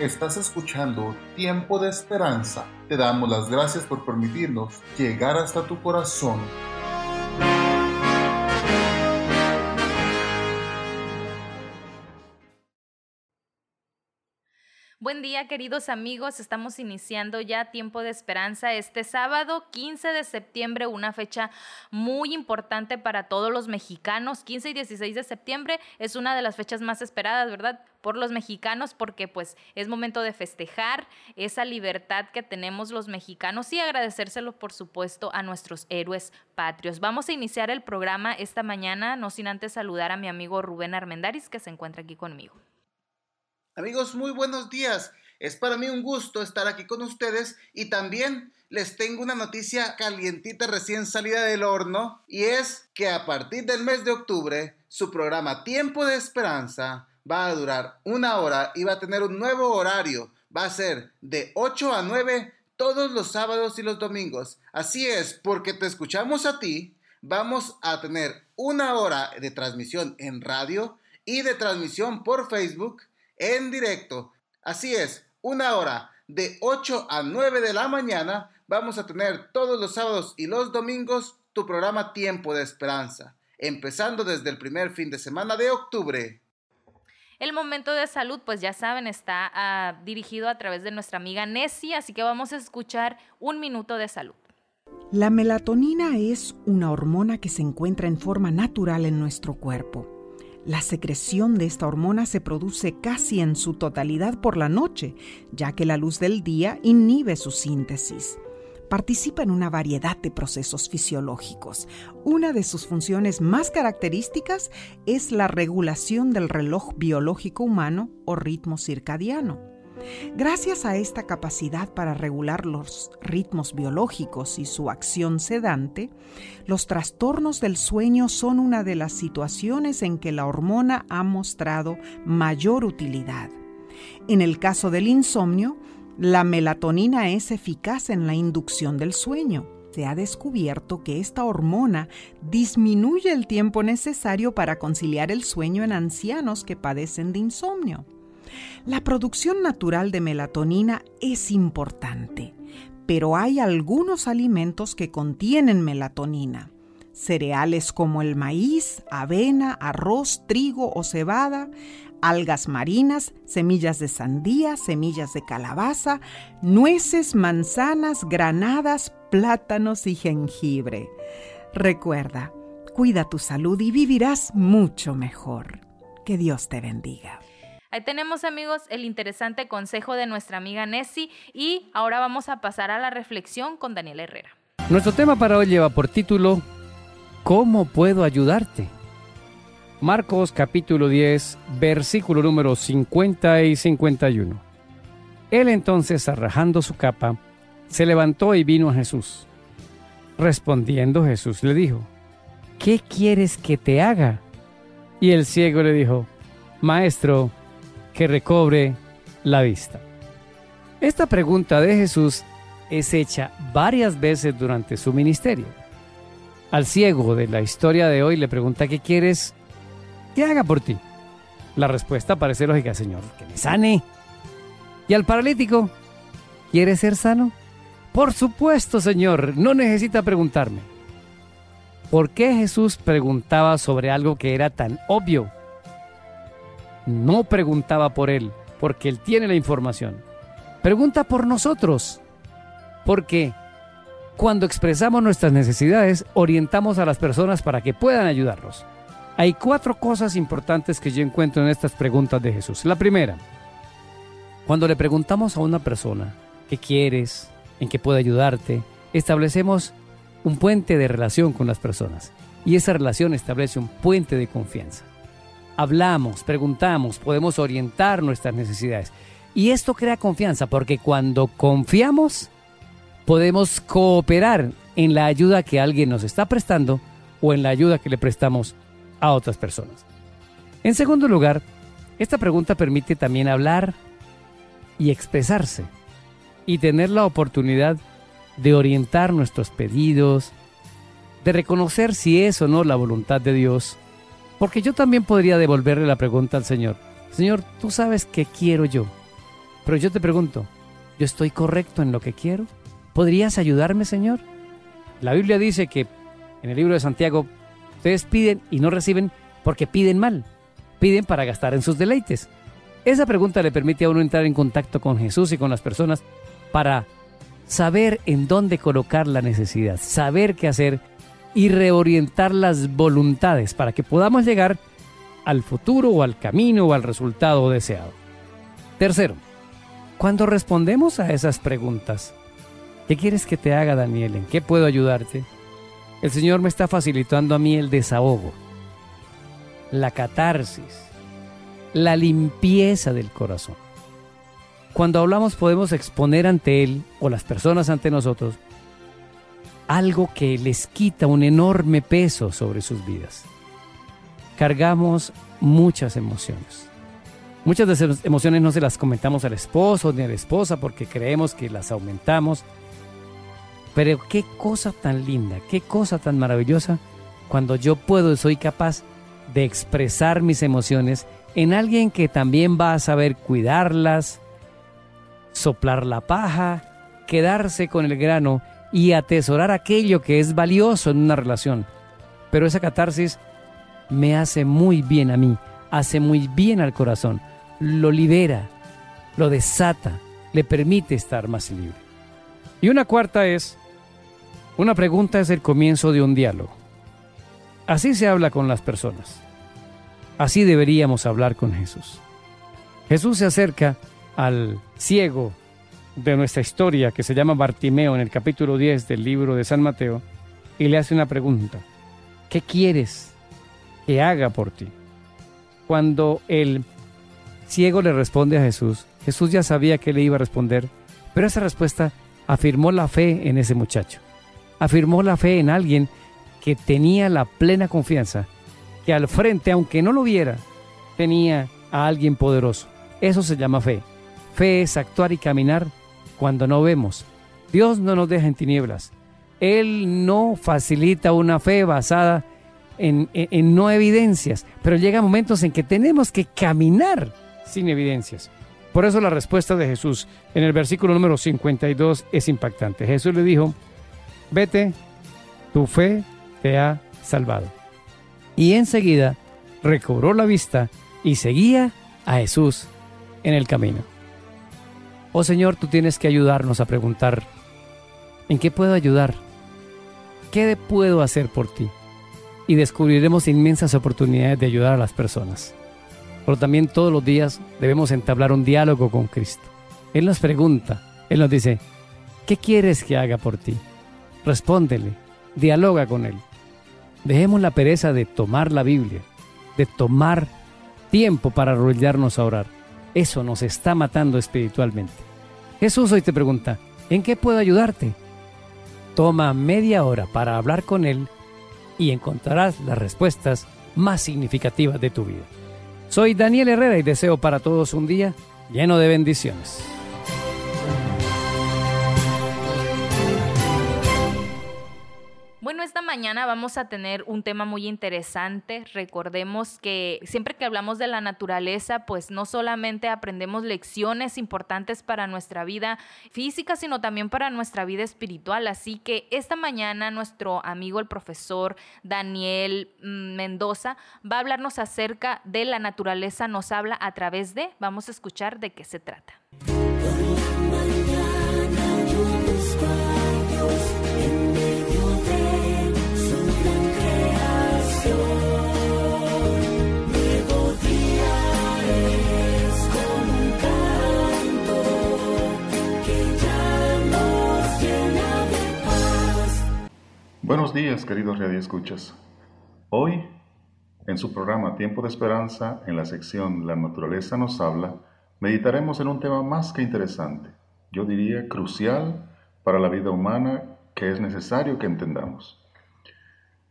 Estás escuchando Tiempo de Esperanza. Te damos las gracias por permitirnos llegar hasta tu corazón. Buen día queridos amigos, estamos iniciando ya Tiempo de Esperanza este sábado 15 de septiembre, una fecha muy importante para todos los mexicanos. 15 y 16 de septiembre es una de las fechas más esperadas, ¿verdad? Por los mexicanos porque pues es momento de festejar esa libertad que tenemos los mexicanos y agradecérselo por supuesto a nuestros héroes patrios. Vamos a iniciar el programa esta mañana, no sin antes saludar a mi amigo Rubén Armendaris que se encuentra aquí conmigo. Amigos, muy buenos días. Es para mí un gusto estar aquí con ustedes y también les tengo una noticia calientita recién salida del horno y es que a partir del mes de octubre su programa Tiempo de Esperanza va a durar una hora y va a tener un nuevo horario. Va a ser de 8 a 9 todos los sábados y los domingos. Así es, porque te escuchamos a ti, vamos a tener una hora de transmisión en radio y de transmisión por Facebook en directo. Así es, una hora de 8 a 9 de la mañana vamos a tener todos los sábados y los domingos tu programa Tiempo de Esperanza, empezando desde el primer fin de semana de octubre. El momento de salud, pues ya saben, está ah, dirigido a través de nuestra amiga Nessie, así que vamos a escuchar un minuto de salud. La melatonina es una hormona que se encuentra en forma natural en nuestro cuerpo. La secreción de esta hormona se produce casi en su totalidad por la noche, ya que la luz del día inhibe su síntesis. Participa en una variedad de procesos fisiológicos. Una de sus funciones más características es la regulación del reloj biológico humano o ritmo circadiano. Gracias a esta capacidad para regular los ritmos biológicos y su acción sedante, los trastornos del sueño son una de las situaciones en que la hormona ha mostrado mayor utilidad. En el caso del insomnio, la melatonina es eficaz en la inducción del sueño. Se ha descubierto que esta hormona disminuye el tiempo necesario para conciliar el sueño en ancianos que padecen de insomnio. La producción natural de melatonina es importante, pero hay algunos alimentos que contienen melatonina. Cereales como el maíz, avena, arroz, trigo o cebada, algas marinas, semillas de sandía, semillas de calabaza, nueces, manzanas, granadas, plátanos y jengibre. Recuerda, cuida tu salud y vivirás mucho mejor. Que Dios te bendiga. Ahí tenemos amigos el interesante consejo de nuestra amiga Nessie y ahora vamos a pasar a la reflexión con Daniel Herrera. Nuestro tema para hoy lleva por título ¿Cómo puedo ayudarte? Marcos capítulo 10, versículo número 50 y 51. Él entonces, arrajando su capa, se levantó y vino a Jesús. Respondiendo Jesús le dijo, ¿qué quieres que te haga? Y el ciego le dijo, Maestro, que recobre la vista. Esta pregunta de Jesús es hecha varias veces durante su ministerio. Al ciego de la historia de hoy le pregunta qué quieres que haga por ti. La respuesta parece lógica, Señor, que me sane. Y al paralítico, ¿quieres ser sano? Por supuesto, Señor, no necesita preguntarme. ¿Por qué Jesús preguntaba sobre algo que era tan obvio? No preguntaba por Él, porque Él tiene la información. Pregunta por nosotros, porque cuando expresamos nuestras necesidades, orientamos a las personas para que puedan ayudarnos. Hay cuatro cosas importantes que yo encuentro en estas preguntas de Jesús. La primera, cuando le preguntamos a una persona, ¿qué quieres? ¿En qué puede ayudarte? Establecemos un puente de relación con las personas y esa relación establece un puente de confianza hablamos, preguntamos, podemos orientar nuestras necesidades. Y esto crea confianza porque cuando confiamos, podemos cooperar en la ayuda que alguien nos está prestando o en la ayuda que le prestamos a otras personas. En segundo lugar, esta pregunta permite también hablar y expresarse y tener la oportunidad de orientar nuestros pedidos, de reconocer si es o no la voluntad de Dios porque yo también podría devolverle la pregunta al Señor. Señor, tú sabes qué quiero yo, Pero yo te pregunto, ¿yo estoy correcto en lo que quiero? ¿Podrías ayudarme, Señor? La Biblia dice que en el libro de Santiago, ustedes piden y no reciben porque piden mal, piden para gastar en sus deleites. Esa pregunta le permite a uno entrar en contacto con Jesús y con las personas para saber en dónde colocar la necesidad, saber qué hacer y reorientar las voluntades para que podamos llegar al futuro o al camino o al resultado deseado. Tercero, cuando respondemos a esas preguntas, ¿qué quieres que te haga Daniel? ¿En qué puedo ayudarte? El Señor me está facilitando a mí el desahogo, la catarsis, la limpieza del corazón. Cuando hablamos podemos exponer ante Él o las personas ante nosotros algo que les quita un enorme peso sobre sus vidas. Cargamos muchas emociones. Muchas de esas emociones no se las comentamos al esposo ni a la esposa porque creemos que las aumentamos. Pero qué cosa tan linda, qué cosa tan maravillosa cuando yo puedo y soy capaz de expresar mis emociones en alguien que también va a saber cuidarlas, soplar la paja, quedarse con el grano y atesorar aquello que es valioso en una relación. Pero esa catarsis me hace muy bien a mí, hace muy bien al corazón, lo libera, lo desata, le permite estar más libre. Y una cuarta es, una pregunta es el comienzo de un diálogo. Así se habla con las personas. Así deberíamos hablar con Jesús. Jesús se acerca al ciego de nuestra historia que se llama Bartimeo en el capítulo 10 del libro de San Mateo y le hace una pregunta. ¿Qué quieres que haga por ti? Cuando el ciego le responde a Jesús, Jesús ya sabía que le iba a responder, pero esa respuesta afirmó la fe en ese muchacho. Afirmó la fe en alguien que tenía la plena confianza que al frente, aunque no lo viera, tenía a alguien poderoso. Eso se llama fe. Fe es actuar y caminar cuando no vemos. Dios no nos deja en tinieblas. Él no facilita una fe basada en, no evidencias, pero llega momentos en que tenemos que caminar sin evidencias. Por eso la respuesta de Jesús en el versículo número 52 es impactante. Jesús le dijo, vete, tu fe te ha salvado. Y enseguida recobró la vista y seguía a Jesús en el camino. Oh Señor, tú tienes que ayudarnos a preguntar, ¿en qué puedo ayudar? ¿Qué puedo hacer por ti? Y descubriremos inmensas oportunidades de ayudar a las personas. Pero también todos los días debemos entablar un diálogo con Cristo. Él nos pregunta, Él nos dice, ¿qué quieres que haga por ti? Respóndele, dialoga con Él. Dejemos la pereza de tomar la Biblia, de tomar tiempo para arrollarnos a orar eso nos está matando espiritualmente. Jesús hoy te pregunta, ¿en qué puedo ayudarte? Toma media hora para hablar con Él y encontrarás las respuestas más significativas de tu vida. Soy Daniel Herrera y deseo para todos un día lleno de bendiciones. Mañana vamos a tener un tema muy interesante. Recordemos que siempre que hablamos de la naturaleza, pues no solamente aprendemos lecciones importantes para nuestra vida física, sino también para nuestra vida espiritual. Así que esta mañana nuestro amigo el profesor Daniel mm, Mendoza va a hablarnos acerca de la naturaleza, nos habla a través de, vamos a escuchar de qué se trata. Buenos días, queridos Escuchas. Hoy, en su programa Tiempo de Esperanza, en la sección La naturaleza nos habla, meditaremos en un tema más que interesante, yo diría crucial para la vida humana que es necesario que entendamos.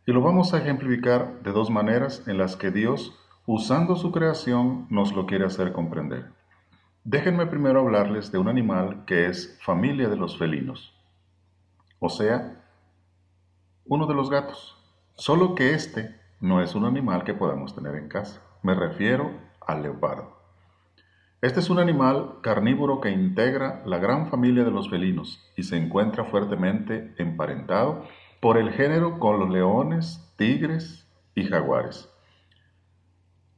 Y lo vamos a ejemplificar de dos maneras en las que Dios, usando su creación, nos lo quiere hacer comprender. Déjenme primero hablarles de un animal que es familia de los felinos, o sea, uno de los gatos, solo que este no es un animal que podamos tener en casa. Me refiero al leopardo. Este es un animal carnívoro que integra la gran familia de los felinos y se encuentra fuertemente emparentado por el género con los leones, tigres y jaguares.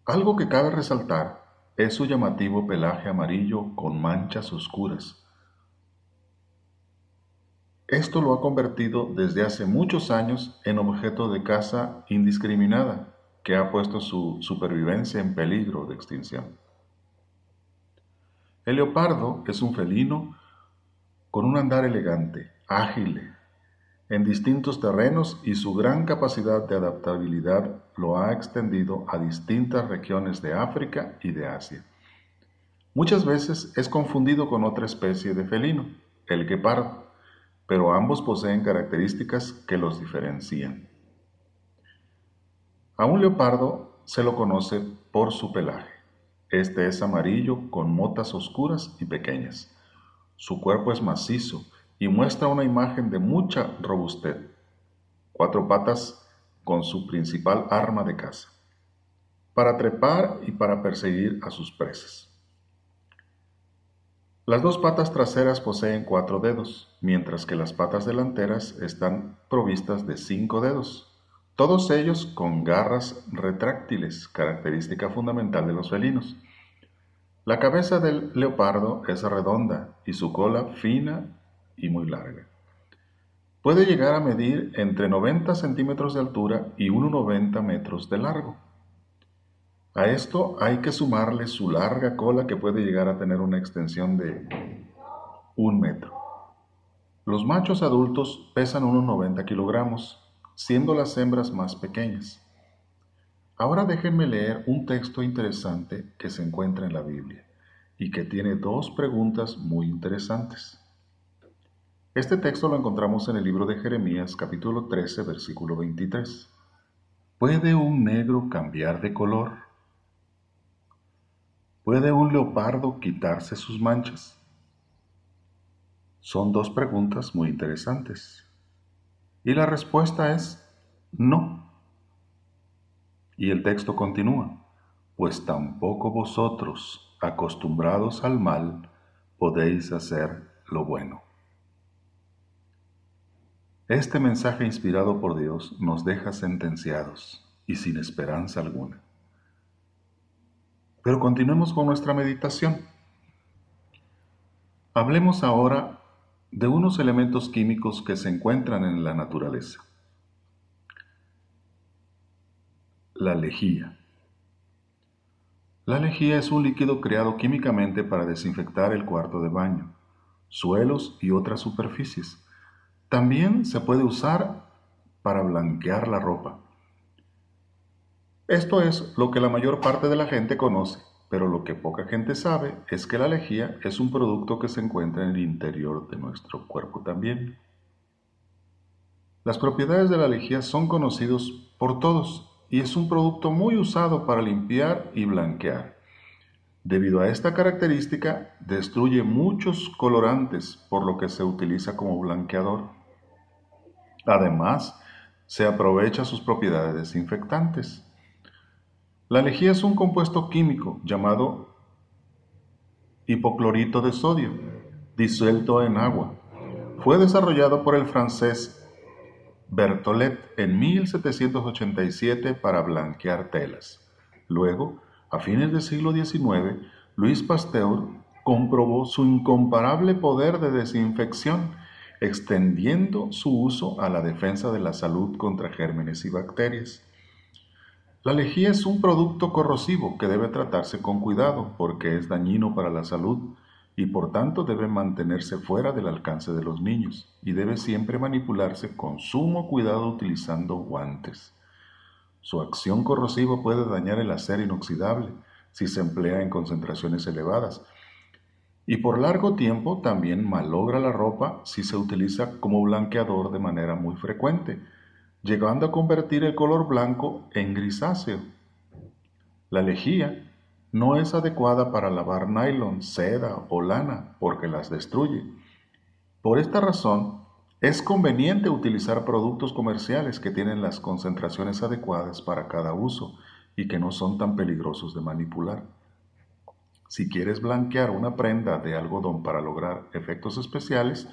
Algo que cabe resaltar es su llamativo pelaje amarillo con manchas oscuras. Esto lo ha convertido desde hace muchos años en objeto de caza indiscriminada que ha puesto su supervivencia en peligro de extinción. El leopardo es un felino con un andar elegante, ágil, en distintos terrenos y su gran capacidad de adaptabilidad lo ha extendido a distintas regiones de África y de Asia. Muchas veces es confundido con otra especie de felino, el guepardo, pero ambos poseen características que los diferencian. A un leopardo se lo conoce por su pelaje. Este es amarillo con motas oscuras y pequeñas. Su cuerpo es macizo y muestra una imagen de mucha robustez. Cuatro patas con su principal arma de caza, para trepar y para perseguir a sus presas. Las dos patas traseras poseen cuatro dedos, mientras que las patas delanteras están provistas de cinco dedos todos ellos con garras retráctiles, característica fundamental de los felinos. La cabeza del leopardo es redonda y su cola fina y muy larga. Puede llegar a medir entre 90 centímetros de altura y 1,90 metros de largo. A esto hay que sumarle su larga cola que puede llegar a tener una extensión de un metro. Los machos adultos pesan unos 90 kilogramos siendo las hembras más pequeñas. Ahora déjenme leer un texto interesante que se encuentra en la Biblia y que tiene dos preguntas muy interesantes. Este texto lo encontramos en el libro de Jeremías capítulo 13 versículo 23. ¿Puede un negro cambiar de color? ¿Puede un leopardo quitarse sus manchas? Son dos preguntas muy interesantes. Y la respuesta es no. Y el texto continúa, pues tampoco vosotros, acostumbrados al mal, podéis hacer lo bueno. Este mensaje inspirado por Dios nos deja sentenciados y sin esperanza alguna. Pero continuemos con nuestra meditación. Hablemos ahora de unos elementos químicos que se encuentran en la naturaleza. La lejía. La lejía es un líquido creado químicamente para desinfectar el cuarto de baño, suelos y otras superficies. También se puede usar para blanquear la ropa. Esto es lo que la mayor parte de la gente conoce pero lo que poca gente sabe es que la lejía es un producto que se encuentra en el interior de nuestro cuerpo también. Las propiedades de la lejía son conocidos por todos y es un producto muy usado para limpiar y blanquear. Debido a esta característica, destruye muchos colorantes, por lo que se utiliza como blanqueador. Además, se aprovecha sus propiedades desinfectantes. La lejía es un compuesto químico llamado hipoclorito de sodio, disuelto en agua. Fue desarrollado por el francés Berthollet en 1787 para blanquear telas. Luego, a fines del siglo XIX, Luis Pasteur comprobó su incomparable poder de desinfección, extendiendo su uso a la defensa de la salud contra gérmenes y bacterias. La lejía es un producto corrosivo que debe tratarse con cuidado porque es dañino para la salud y por tanto debe mantenerse fuera del alcance de los niños y debe siempre manipularse con sumo cuidado utilizando guantes. Su acción corrosiva puede dañar el acero inoxidable si se emplea en concentraciones elevadas y por largo tiempo también malogra la ropa si se utiliza como blanqueador de manera muy frecuente llegando a convertir el color blanco en grisáceo. La lejía no es adecuada para lavar nylon, seda o lana porque las destruye. Por esta razón, es conveniente utilizar productos comerciales que tienen las concentraciones adecuadas para cada uso y que no son tan peligrosos de manipular. Si quieres blanquear una prenda de algodón para lograr efectos especiales,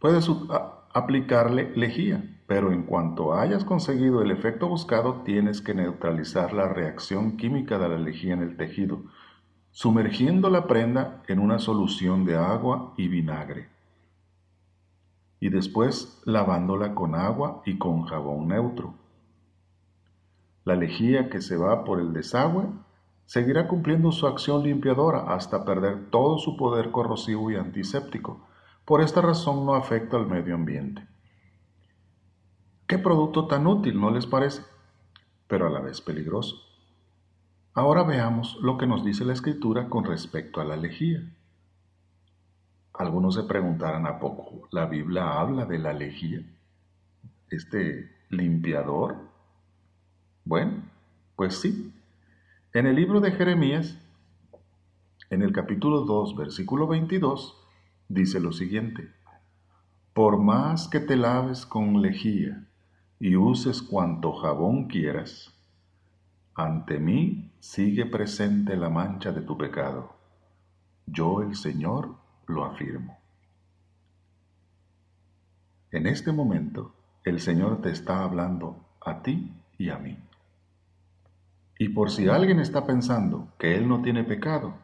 puedes aplicarle lejía, pero en cuanto hayas conseguido el efecto buscado, tienes que neutralizar la reacción química de la lejía en el tejido, sumergiendo la prenda en una solución de agua y vinagre y después lavándola con agua y con jabón neutro. La lejía que se va por el desagüe seguirá cumpliendo su acción limpiadora hasta perder todo su poder corrosivo y antiséptico. Por esta razón no afecta al medio ambiente. ¿Qué producto tan útil, no les parece? Pero a la vez peligroso. Ahora veamos lo que nos dice la escritura con respecto a la lejía. Algunos se preguntarán a poco, ¿la Biblia habla de la lejía? ¿Este limpiador? Bueno, pues sí. En el libro de Jeremías, en el capítulo 2, versículo 22, dice lo siguiente. Por más que te laves con lejía y uses cuanto jabón quieras, ante mí sigue presente la mancha de tu pecado. Yo el Señor lo afirmo. En este momento, el Señor te está hablando a ti y a mí. Y por si alguien está pensando que Él no tiene pecado,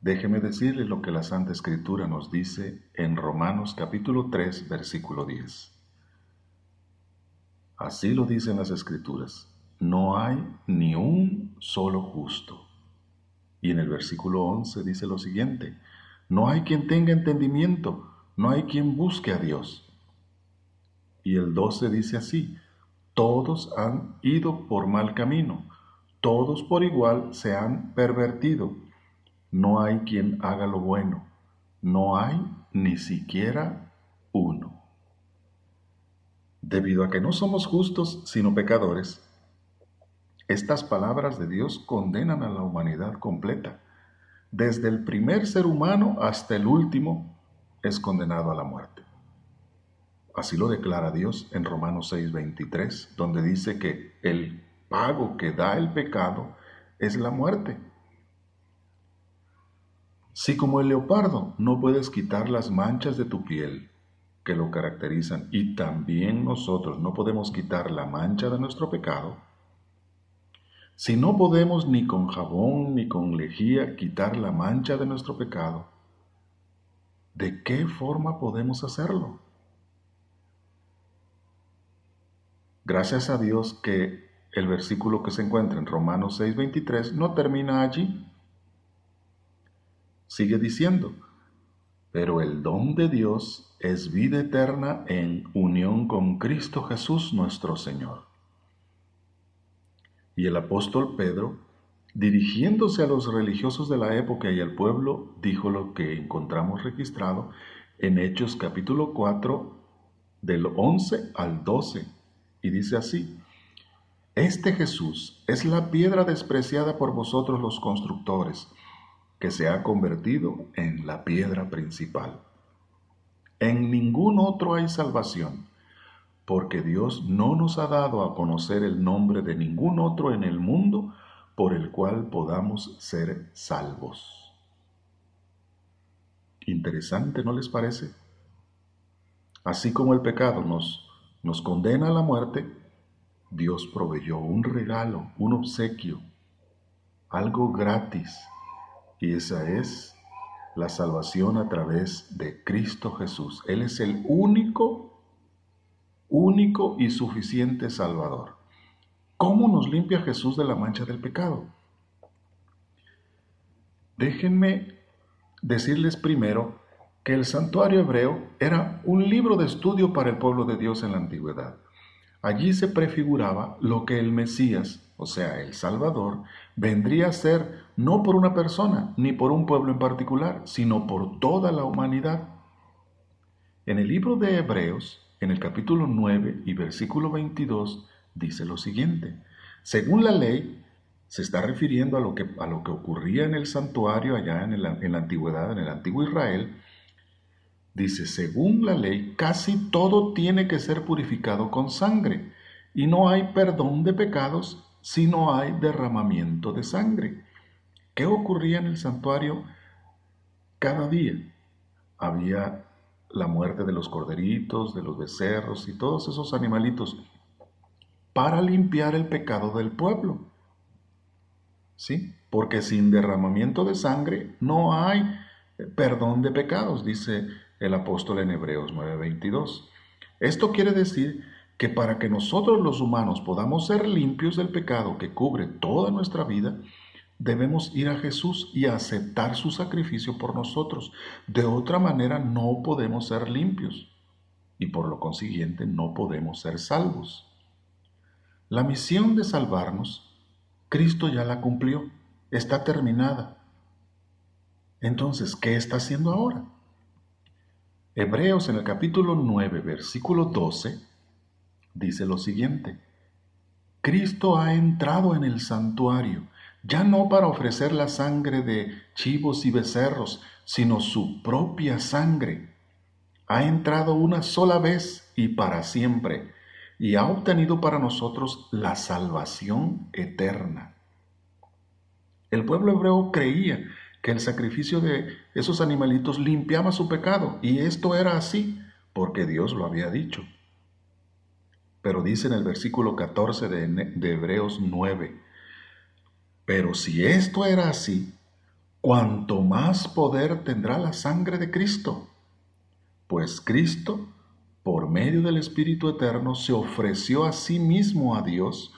déjeme decirle lo que la Santa Escritura nos dice en Romanos capítulo 3, versículo 10. Así lo dicen las Escrituras, no hay ni un solo justo. Y en el versículo 11 dice lo siguiente, no hay quien tenga entendimiento, no hay quien busque a Dios. Y el 12 dice así, todos han ido por mal camino, todos por igual se han pervertido, no hay quien haga lo bueno, no hay ni siquiera uno. Debido a que no somos justos sino pecadores, estas palabras de Dios condenan a la humanidad completa desde el primer ser humano hasta el último, es condenado a la muerte. Así lo declara Dios en Romanos 6:23, donde dice que el pago que da el pecado es la muerte. Si como el leopardo no puedes quitar las manchas de tu piel que lo caracterizan y también nosotros no podemos quitar la mancha de nuestro pecado, si no podemos ni con jabón ni con lejía quitar la mancha de nuestro pecado, ¿de qué forma podemos hacerlo? Gracias a Dios que el versículo que se encuentra en Romanos 6:23 no termina allí. Sigue diciendo, pero el don de Dios es vida eterna en unión con Cristo Jesús nuestro Señor. Y el apóstol Pedro, dirigiéndose a los religiosos de la época y al pueblo, dijo lo que encontramos registrado en Hechos capítulo 4 del 11 al 12. Y dice así, Este Jesús es la piedra despreciada por vosotros los constructores, que se ha convertido en la piedra principal. En ningún otro hay salvación porque Dios no nos ha dado a conocer el nombre de ningún otro en el mundo por el cual podamos ser salvos. Interesante, ¿no les parece? Así como el pecado nos, nos condena a la muerte, Dios proveyó un regalo, un obsequio, algo gratis, y esa es la salvación a través de Cristo Jesús. Él es el único único y suficiente Salvador. ¿Cómo nos limpia Jesús de la mancha del pecado? Déjenme decirles primero que el santuario hebreo era un libro de estudio para el pueblo de Dios en la antigüedad. Allí se prefiguraba lo que el Mesías, o sea, el Salvador, vendría a ser no por una persona ni por un pueblo en particular, sino por toda la humanidad. En el libro de Hebreos, en el capítulo 9 y versículo 22 dice lo siguiente. Según la ley, se está refiriendo a lo que, a lo que ocurría en el santuario allá en, en la antigüedad, en el antiguo Israel. Dice, según la ley, casi todo tiene que ser purificado con sangre, y no hay perdón de pecados si no hay derramamiento de sangre. ¿Qué ocurría en el santuario cada día había la muerte de los corderitos, de los becerros y todos esos animalitos para limpiar el pecado del pueblo. ¿Sí? Porque sin derramamiento de sangre no hay perdón de pecados, dice el apóstol en Hebreos 9:22. Esto quiere decir que para que nosotros los humanos podamos ser limpios del pecado que cubre toda nuestra vida, debemos ir a Jesús y aceptar su sacrificio por nosotros. De otra manera no podemos ser limpios y por lo consiguiente no podemos ser salvos. La misión de salvarnos, Cristo ya la cumplió, está terminada. Entonces, ¿qué está haciendo ahora? Hebreos en el capítulo 9, versículo 12, dice lo siguiente. Cristo ha entrado en el santuario ya no para ofrecer la sangre de chivos y becerros, sino su propia sangre. Ha entrado una sola vez y para siempre, y ha obtenido para nosotros la salvación eterna. El pueblo hebreo creía que el sacrificio de esos animalitos limpiaba su pecado, y esto era así, porque Dios lo había dicho. Pero dice en el versículo 14 de, de Hebreos 9, pero si esto era así, cuanto más poder tendrá la sangre de Cristo, pues Cristo, por medio del Espíritu Eterno, se ofreció a sí mismo a Dios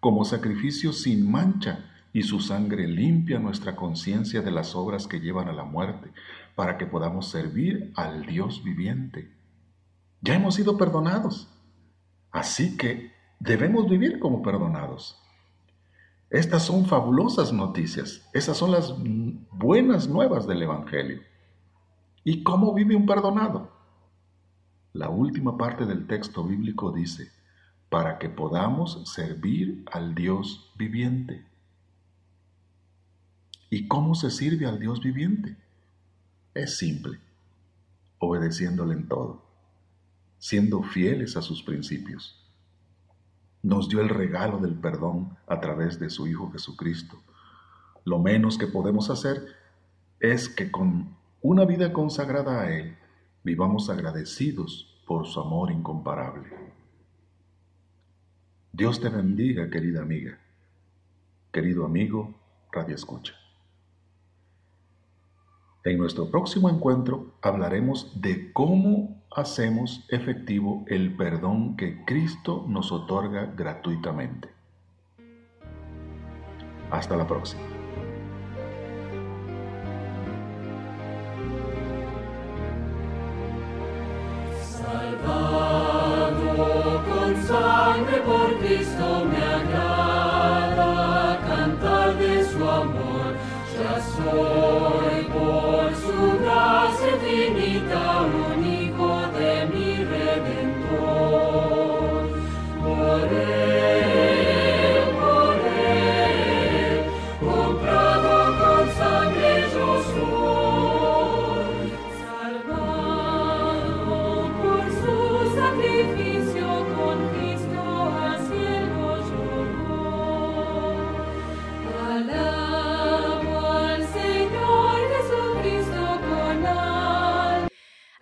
como sacrificio sin mancha, y su sangre limpia nuestra conciencia de las obras que llevan a la muerte, para que podamos servir al Dios viviente. Ya hemos sido perdonados, así que debemos vivir como perdonados. Estas son fabulosas noticias. Esas son las buenas nuevas del Evangelio. ¿Y cómo vive un perdonado? La última parte del texto bíblico dice, para que podamos servir al Dios viviente. ¿Y cómo se sirve al Dios viviente? Es simple, obedeciéndole en todo, siendo fieles a sus principios nos dio el regalo del perdón a través de su Hijo Jesucristo. Lo menos que podemos hacer es que con una vida consagrada a Él vivamos agradecidos por su amor incomparable. Dios te bendiga, querida amiga, querido amigo, Radio Escucha. En nuestro próximo encuentro hablaremos de cómo hacemos efectivo el perdón que Cristo nos otorga gratuitamente. Hasta la próxima.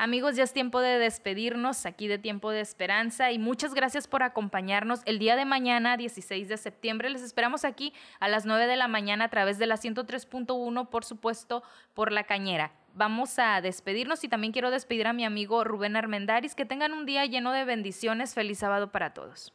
Amigos, ya es tiempo de despedirnos aquí de Tiempo de Esperanza y muchas gracias por acompañarnos el día de mañana, 16 de septiembre. Les esperamos aquí a las 9 de la mañana a través de la 103.1, por supuesto, por la cañera. Vamos a despedirnos y también quiero despedir a mi amigo Rubén Armendaris. Que tengan un día lleno de bendiciones. Feliz sábado para todos.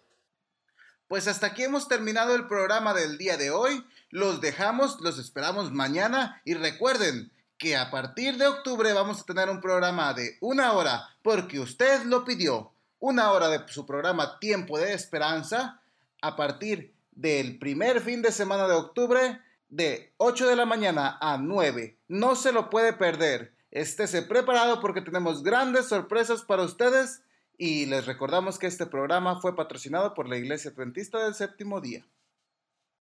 Pues hasta aquí hemos terminado el programa del día de hoy. Los dejamos, los esperamos mañana y recuerden, que a partir de octubre vamos a tener un programa de una hora, porque usted lo pidió, una hora de su programa Tiempo de Esperanza, a partir del primer fin de semana de octubre, de 8 de la mañana a 9. No se lo puede perder. Estése preparado porque tenemos grandes sorpresas para ustedes y les recordamos que este programa fue patrocinado por la Iglesia Adventista del Séptimo Día.